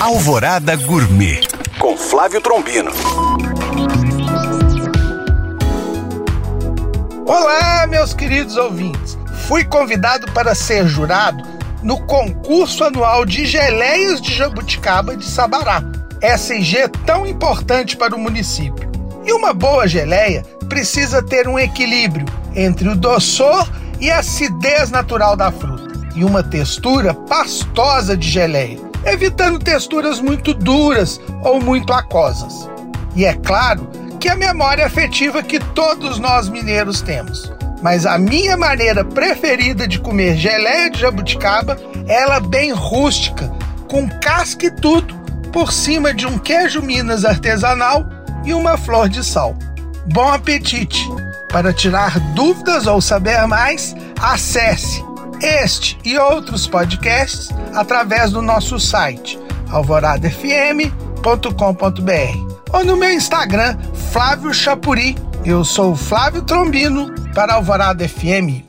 Alvorada Gourmet com Flávio Trombino. Olá, meus queridos ouvintes. Fui convidado para ser jurado no concurso anual de geleias de jabuticaba de Sabará. SG tão importante para o município. E uma boa geleia precisa ter um equilíbrio entre o doçor e a acidez natural da fruta e uma textura pastosa de geleia, evitando texturas muito duras ou muito aquosas. E é claro que a memória afetiva que todos nós mineiros temos. Mas a minha maneira preferida de comer geleia de jabuticaba é ela bem rústica, com casca e tudo, por cima de um queijo Minas artesanal e uma flor de sal. Bom apetite! Para tirar dúvidas ou saber mais, acesse este e outros podcasts através do nosso site alvoradafm.com.br ou no meu Instagram, Flávio Chapuri. Eu sou Flávio Trombino para Alvorada FM.